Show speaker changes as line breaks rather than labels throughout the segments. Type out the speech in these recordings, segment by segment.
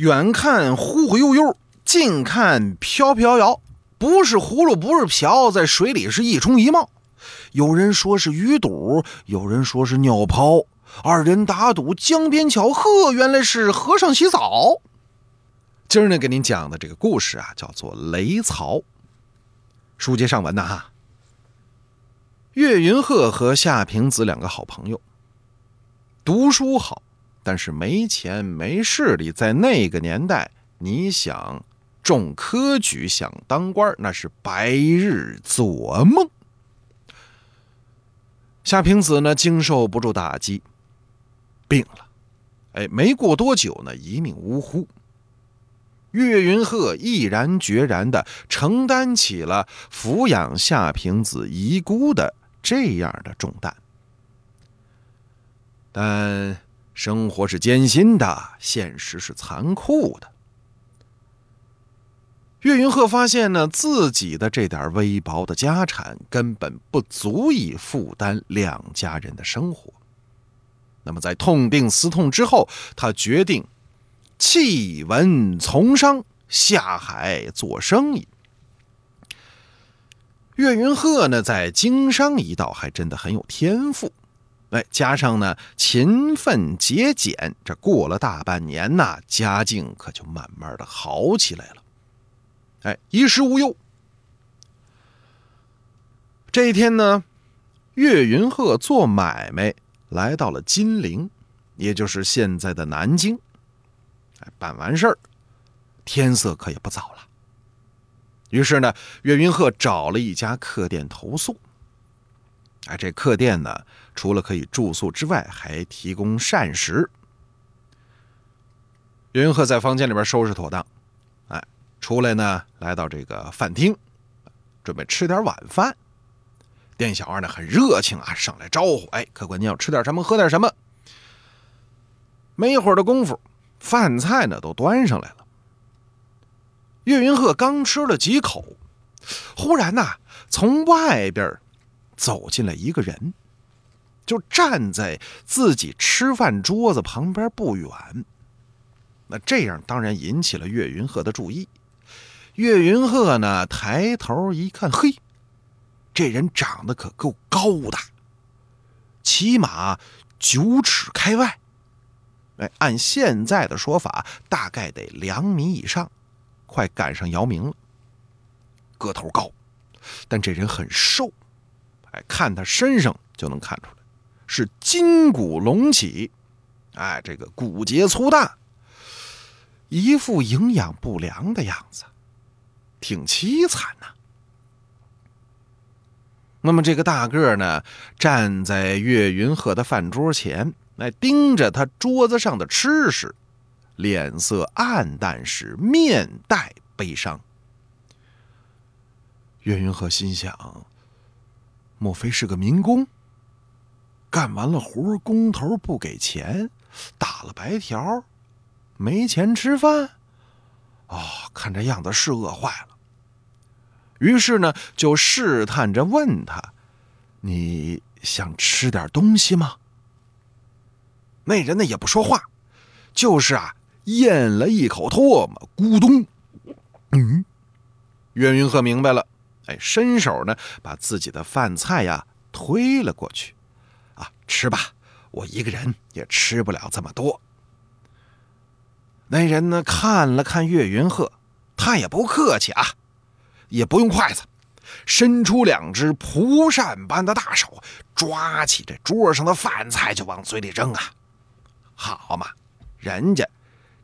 远看忽忽悠悠，近看飘飘摇，不是葫芦不是瓢，在水里是一冲一冒。有人说是鱼肚，有人说是尿泡，二人打赌江边桥，呵，原来是和尚洗澡。今儿呢，给您讲的这个故事啊，叫做《雷曹》。书接上文呐，哈。岳云鹤和夏平子两个好朋友，读书好，但是没钱没势力。在那个年代，你想中科举、想当官，那是白日做梦。夏平子呢，经受不住打击，病了。哎，没过多久呢，一命呜呼。岳云鹤毅然决然的承担起了抚养夏平子遗孤的这样的重担。但生活是艰辛的，现实是残酷的。岳云鹤发现呢，自己的这点微薄的家产根本不足以负担两家人的生活。那么，在痛定思痛之后，他决定弃文从商，下海做生意。岳云鹤呢，在经商一道还真的很有天赋，哎，加上呢勤奋节俭，这过了大半年呐，家境可就慢慢的好起来了。哎，衣食无忧。这一天呢，岳云鹤做买卖来到了金陵，也就是现在的南京。哎，办完事儿，天色可也不早了。于是呢，岳云鹤找了一家客店投宿。哎，这客店呢，除了可以住宿之外，还提供膳食。岳云鹤在房间里边收拾妥当。哎出来呢，来到这个饭厅，准备吃点晚饭。店小二呢很热情啊，上来招呼：“哎，客官，您要吃点什么，喝点什么？”没一会儿的功夫，饭菜呢都端上来了。岳云鹤刚吃了几口，忽然呐，从外边走进来一个人，就站在自己吃饭桌子旁边不远。那这样当然引起了岳云鹤的注意。岳云鹤呢？抬头一看，嘿，这人长得可够高的，起码九尺开外。哎，按现在的说法，大概得两米以上，快赶上姚明了。个头高，但这人很瘦。哎，看他身上就能看出来，是筋骨隆起。哎，这个骨节粗大，一副营养不良的样子。挺凄惨呐。那么这个大个呢，站在岳云鹤的饭桌前，来盯着他桌子上的吃食，脸色暗淡时，面带悲伤。岳云鹤心想：莫非是个民工？干完了活，工头不给钱，打了白条，没钱吃饭。哦，看这样子是饿坏了。于是呢，就试探着问他：“你想吃点东西吗？”那人呢也不说话，就是啊，咽了一口唾沫，咕咚。嗯，岳云鹤明白了，哎，伸手呢把自己的饭菜呀推了过去，啊，吃吧，我一个人也吃不了这么多。那人呢看了看岳云鹤，他也不客气啊。也不用筷子，伸出两只蒲扇般的大手，抓起这桌上的饭菜就往嘴里扔啊！好嘛，人家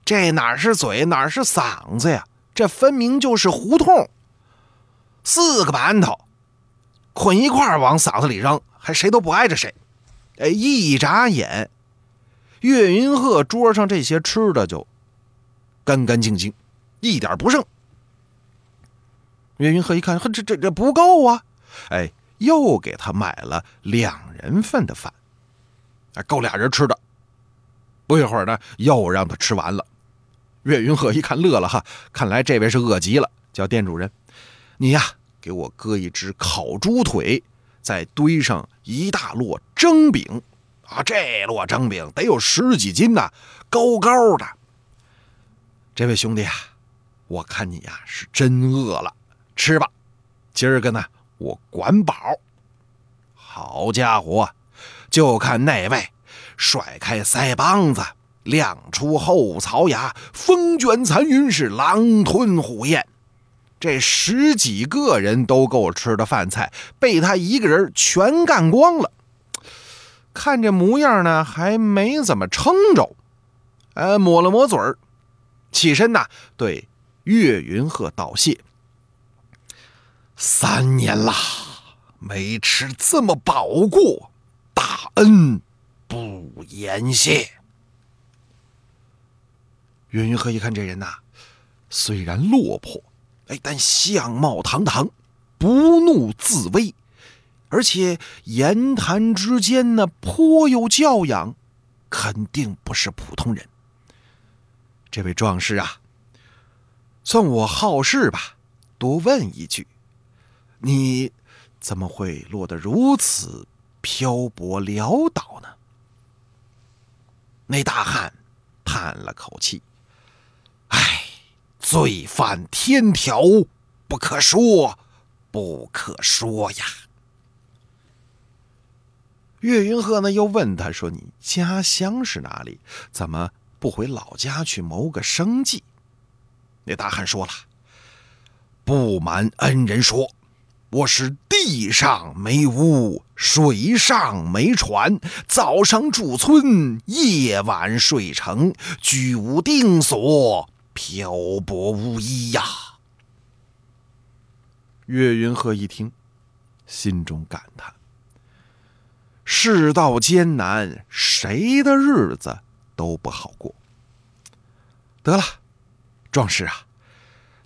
这哪是嘴，哪是嗓子呀？这分明就是胡同。四个馒头捆一块往嗓子里扔，还谁都不挨着谁。哎，一眨眼，岳云鹤桌上这些吃的就干干净净，一点不剩。岳云鹤一看，呵，这这这不够啊！哎，又给他买了两人份的饭，够俩人吃的。不一会儿呢，又让他吃完了。岳云鹤一看，乐了哈，看来这位是饿极了，叫店主人：“你呀，给我割一只烤猪腿，再堆上一大摞蒸饼，啊，这摞蒸饼得有十几斤呐，高高的。”这位兄弟啊，我看你呀是真饿了，吃吧。今儿个呢，我管饱。好家伙，就看那位甩开腮帮子，亮出后槽牙，风卷残云，是狼吞虎咽。这十几个人都够吃的饭菜，被他一个人全干光了。看这模样呢，还没怎么撑着。呃，抹了抹嘴儿，起身呐，对岳云鹤道谢：“三年啦，没吃这么饱过，大恩不言谢。”岳云鹤一看这人呐，虽然落魄，哎，但相貌堂堂，不怒自威，而且言谈之间呢颇有教养，肯定不是普通人。这位壮士啊，算我好事吧，多问一句，你怎么会落得如此漂泊潦倒呢？那大汉叹了口气：“，罪犯天条，不可说，不可说呀。”岳云鹤呢，又问他说：“你家乡是哪里？怎么？”不回老家去谋个生计，那大汉说了：“不瞒恩人说，我是地上没屋，水上没船，早上住村，夜晚睡城，居无定所，漂泊无依呀。”岳云鹤一听，心中感叹：“世道艰难，谁的日子？”都不好过。得了，壮士啊，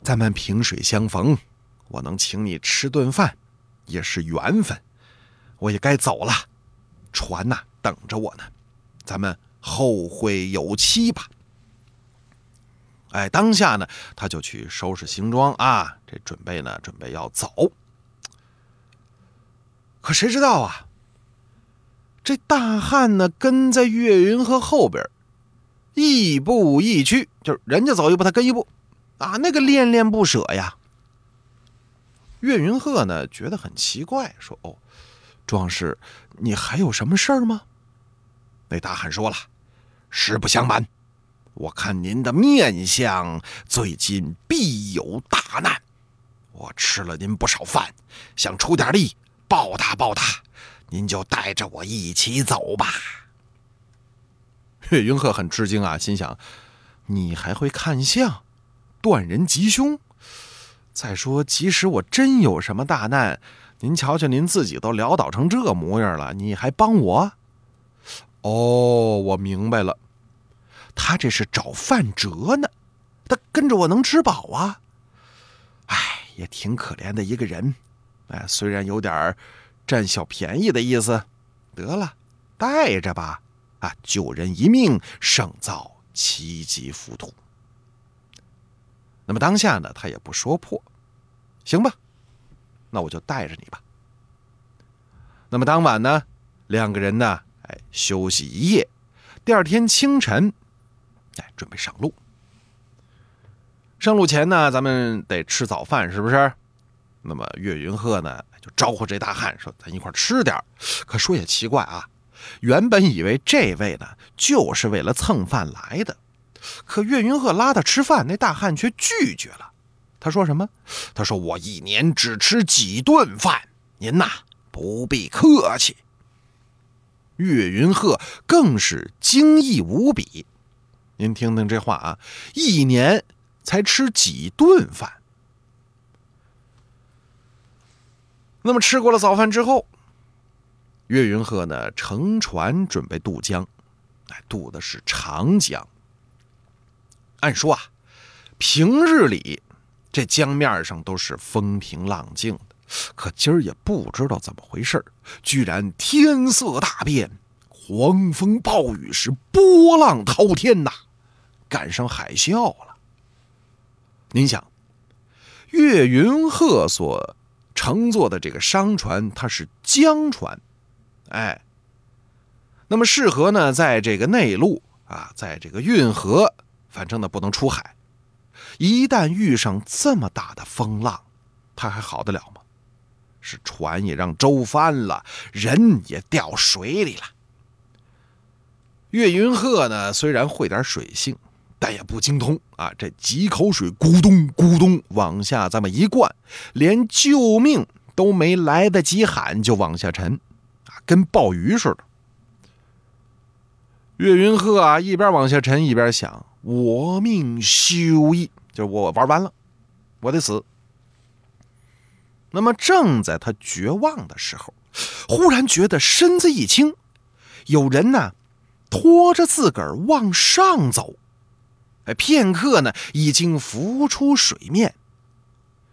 咱们萍水相逢，我能请你吃顿饭，也是缘分。我也该走了，船呐等着我呢，咱们后会有期吧。哎，当下呢，他就去收拾行装啊，这准备呢，准备要走。可谁知道啊，这大汉呢，跟在岳云鹤后边。亦步亦趋，就是人家走一步，他跟一步，啊，那个恋恋不舍呀。岳云鹤呢，觉得很奇怪，说：“哦，壮士，你还有什么事儿吗？”那大汉说了：“实不相瞒，我看您的面相，最近必有大难。我吃了您不少饭，想出点力报答报答，您就带着我一起走吧。”岳云鹤很吃惊啊，心想：“你还会看相，断人吉凶？再说，即使我真有什么大难，您瞧瞧，您自己都潦倒成这模样了，你还帮我？哦，我明白了，他这是找范哲呢。他跟着我能吃饱啊？哎，也挺可怜的一个人。哎，虽然有点占小便宜的意思，得了，带着吧。”啊，救人一命胜造七级浮屠。那么当下呢，他也不说破，行吧，那我就带着你吧。那么当晚呢，两个人呢，哎，休息一夜，第二天清晨，哎，准备上路。上路前呢，咱们得吃早饭，是不是？那么岳云鹤呢，就招呼这大汉说：“咱一块吃点可说也奇怪啊。原本以为这位呢就是为了蹭饭来的，可岳云鹤拉他吃饭，那大汉却拒绝了。他说什么？他说我一年只吃几顿饭，您呐不必客气。岳云鹤更是惊异无比。您听听这话啊，一年才吃几顿饭。那么吃过了早饭之后。岳云鹤呢，乘船准备渡江，哎，渡的是长江。按说啊，平日里这江面上都是风平浪静的，可今儿也不知道怎么回事居然天色大变，狂风暴雨，是波浪滔天呐，赶上海啸了。您想，岳云鹤所乘坐的这个商船，它是江船。哎，那么适合呢，在这个内陆啊，在这个运河，反正呢不能出海，一旦遇上这么大的风浪，他还好得了吗？是船也让舟翻了，人也掉水里了。岳云鹤呢，虽然会点水性，但也不精通啊。这几口水咕咚咕咚往下这么一灌，连救命都没来得及喊，就往下沉，啊，跟鲍鱼似的。岳云鹤啊，一边往下沉，一边想：“我命休矣，就是我玩完了，我得死。”那么，正在他绝望的时候，忽然觉得身子一轻，有人呢。拖着自个儿往上走，片刻呢，已经浮出水面。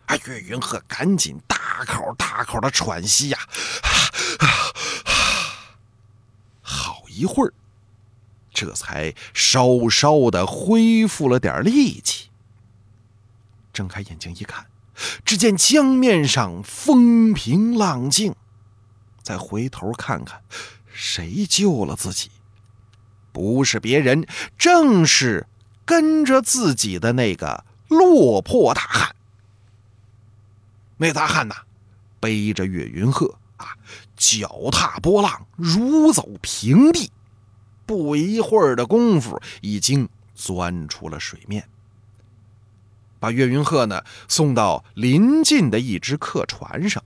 啊，岳云鹤赶紧大口大口的喘息呀，啊好一会儿，这才稍稍的恢复了点力气。睁开眼睛一看，只见江面上风平浪静。再回头看看，谁救了自己？不是别人，正是跟着自己的那个落魄大汉。那大汉呐，背着岳云鹤啊，脚踏波浪，如走平地。不一会儿的功夫，已经钻出了水面，把岳云鹤呢送到临近的一只客船上，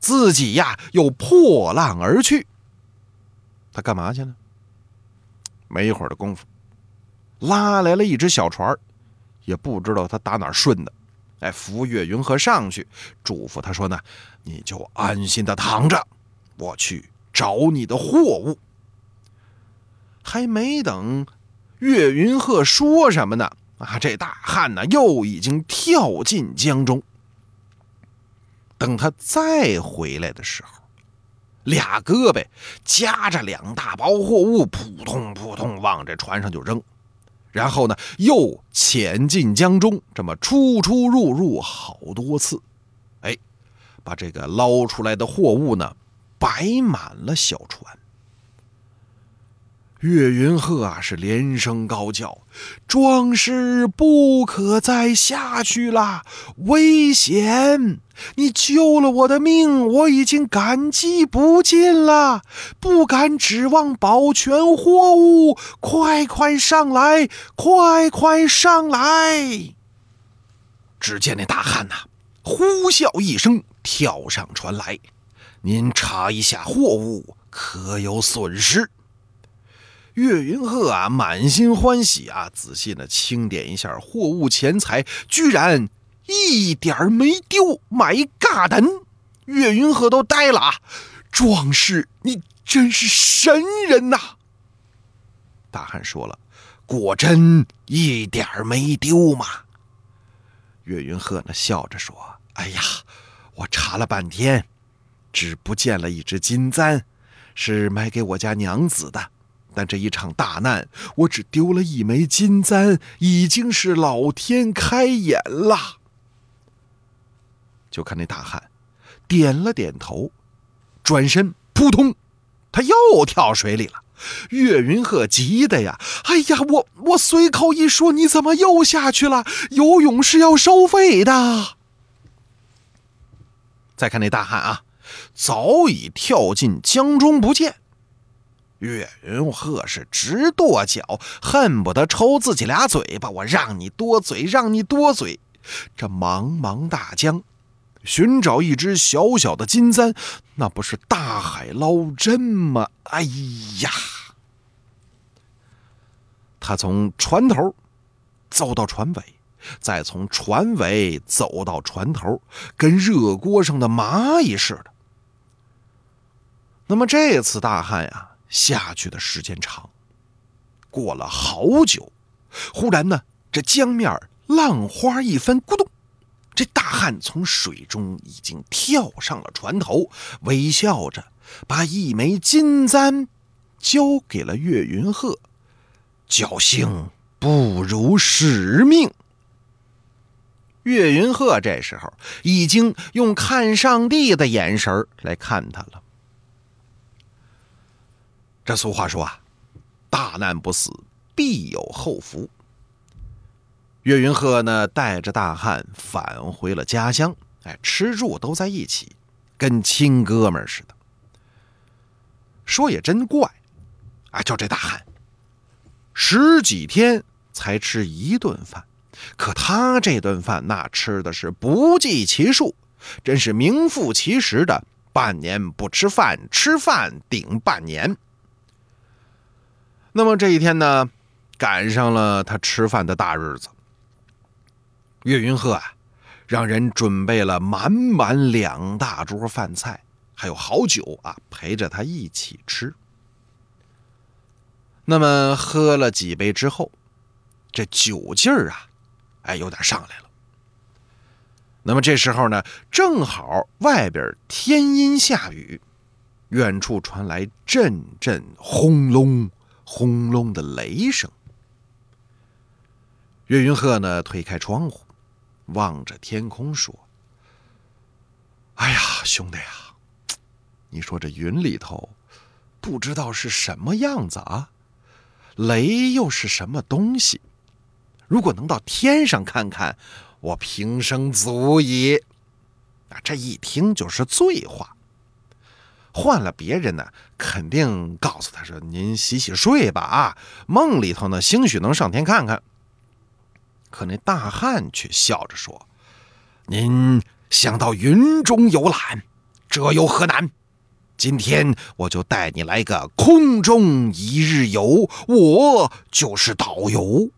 自己呀又破浪而去。他干嘛去了？没一会儿的功夫，拉来了一只小船也不知道他打哪顺的，哎，扶岳云鹤上去，嘱咐他说呢：“你就安心的躺着，我去找你的货物。”还没等岳云鹤说什么呢，啊，这大汉呢又已经跳进江中。等他再回来的时候。俩胳膊夹着两大包货物，扑通扑通往这船上就扔，然后呢，又潜进江中，这么出出入入好多次，哎，把这个捞出来的货物呢，摆满了小船。岳云鹤啊，是连声高叫：“壮士不可再下去了，危险！你救了我的命，我已经感激不尽了，不敢指望保全货物。快快上来，快快上来！”只见那大汉呐，呼啸一声跳上船来：“您查一下货物，可有损失？”岳云鹤啊，满心欢喜啊，仔细的清点一下货物钱财，居然一点没丢。买嘎的岳云鹤都呆了啊！壮士，你真是神人呐！大汉说了，果真一点没丢嘛？岳云鹤呢，笑着说：“哎呀，我查了半天，只不见了一只金簪，是买给我家娘子的。”但这一场大难，我只丢了一枚金簪，已经是老天开眼了。就看那大汉点了点头，转身扑通，他又跳水里了。岳云鹤急的呀，哎呀，我我随口一说，你怎么又下去了？游泳是要收费的。再看那大汉啊，早已跳进江中不见。岳云鹤是直跺脚，恨不得抽自己俩嘴巴。我让你多嘴，让你多嘴。这茫茫大江，寻找一只小小的金簪，那不是大海捞针吗？哎呀！他从船头走到船尾，再从船尾走到船头，跟热锅上的蚂蚁似的。那么这次大旱呀！下去的时间长，过了好久，忽然呢，这江面浪花一翻，咕咚，这大汉从水中已经跳上了船头，微笑着把一枚金簪交给了岳云鹤，侥幸不辱使命。岳云鹤这时候已经用看上帝的眼神来看他了。这俗话说啊，大难不死，必有后福。岳云鹤呢，带着大汉返回了家乡，哎，吃住都在一起，跟亲哥们似的。说也真怪，啊，就这大汉，十几天才吃一顿饭，可他这顿饭那吃的是不计其数，真是名副其实的半年不吃饭，吃饭顶半年。那么这一天呢，赶上了他吃饭的大日子。岳云鹤啊，让人准备了满满两大桌饭菜，还有好酒啊，陪着他一起吃。那么喝了几杯之后，这酒劲儿啊，哎，有点上来了。那么这时候呢，正好外边天阴下雨，远处传来阵阵轰隆。轰隆的雷声，岳云鹤呢推开窗户，望着天空说：“哎呀，兄弟啊，你说这云里头不知道是什么样子啊？雷又是什么东西？如果能到天上看看，我平生足矣。”啊，这一听就是醉话。换了别人呢，肯定告诉他说：“您洗洗睡吧，啊，梦里头呢，兴许能上天看看。”可那大汉却笑着说：“您想到云中游览，这有何难？今天我就带你来个空中一日游，我就是导游。”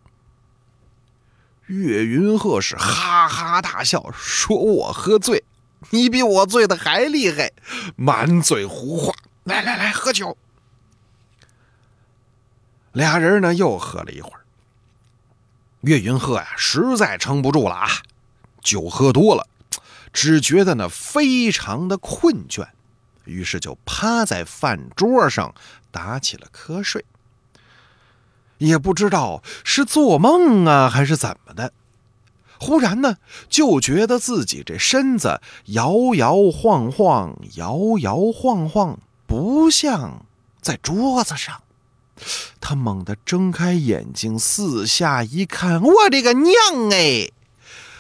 岳云鹤是哈哈大笑，说：“我喝醉。”你比我醉的还厉害，满嘴胡话！来来来，喝酒。俩人呢又喝了一会儿。岳云鹤呀，实在撑不住了啊，酒喝多了，只觉得呢非常的困倦，于是就趴在饭桌上打起了瞌睡。也不知道是做梦啊，还是怎么的。忽然呢，就觉得自己这身子摇摇晃晃，摇摇晃晃，不像在桌子上。他猛地睁开眼睛，四下一看，我的个娘哎！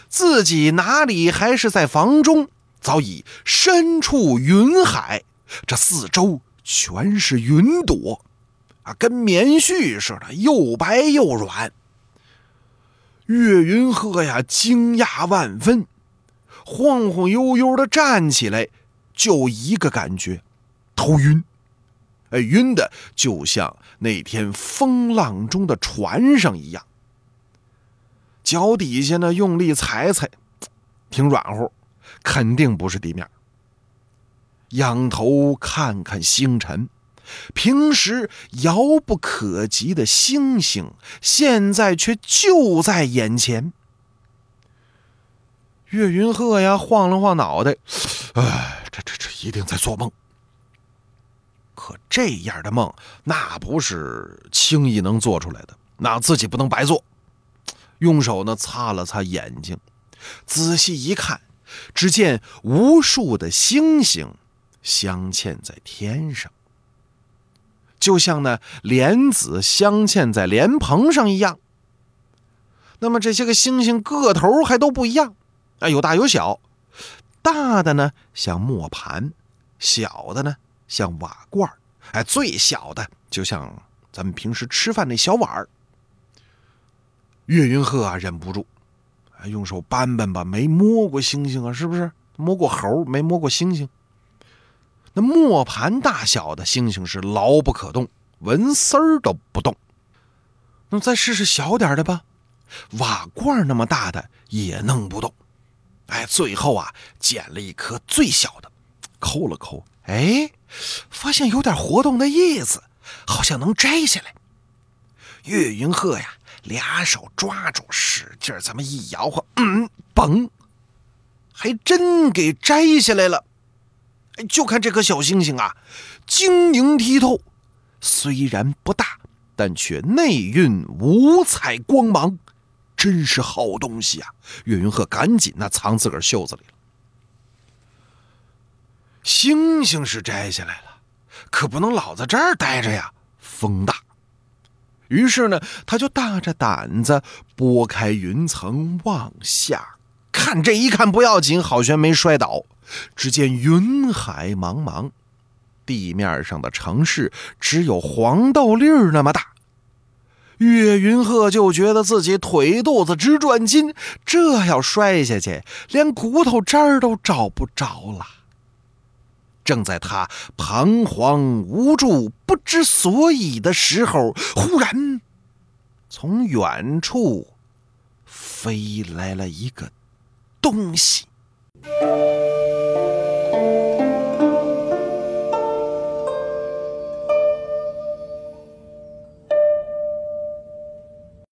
自己哪里还是在房中，早已身处云海，这四周全是云朵，啊，跟棉絮似的，又白又软。岳云鹤呀，惊讶万分，晃晃悠悠的站起来，就一个感觉，头晕。哎，晕的就像那天风浪中的船上一样。脚底下呢，用力踩踩，挺软乎，肯定不是地面。仰头看看星辰。平时遥不可及的星星，现在却就在眼前。岳云鹤呀，晃了晃脑袋，哎，这这这一定在做梦。可这样的梦，那不是轻易能做出来的，那自己不能白做。用手呢擦了擦眼睛，仔细一看，只见无数的星星镶嵌在天上。就像那莲子镶嵌在莲蓬上一样。那么这些个星星个头还都不一样，啊，有大有小，大的呢像磨盘，小的呢像瓦罐哎，最小的就像咱们平时吃饭那小碗儿。岳云鹤啊，忍不住，用手扳扳吧，没摸过星星啊，是不是？摸过猴，没摸过星星。那磨盘大小的星星是牢不可动，纹丝儿都不动。那再试试小点的吧，瓦罐那么大的也弄不动。哎，最后啊，捡了一颗最小的，抠了抠，哎，发现有点活动的意思，好像能摘下来。岳云鹤呀，俩手抓住，使劲儿这么一摇晃，嗯，嘣，还真给摘下来了。哎，就看这颗小星星啊，晶莹剔透，虽然不大，但却内蕴五彩光芒，真是好东西啊！岳云鹤赶紧那藏自个儿袖子里了。星星是摘下来了，可不能老在这儿待着呀，风大。于是呢，他就大着胆子拨开云层往下看。这一看不要紧，好悬没摔倒。只见云海茫茫，地面上的城市只有黄豆粒儿那么大。岳云鹤就觉得自己腿肚子直转筋，这要摔下去，连骨头渣儿都找不着了。正在他彷徨无助、不知所以的时候，忽然从远处飞来了一个东西。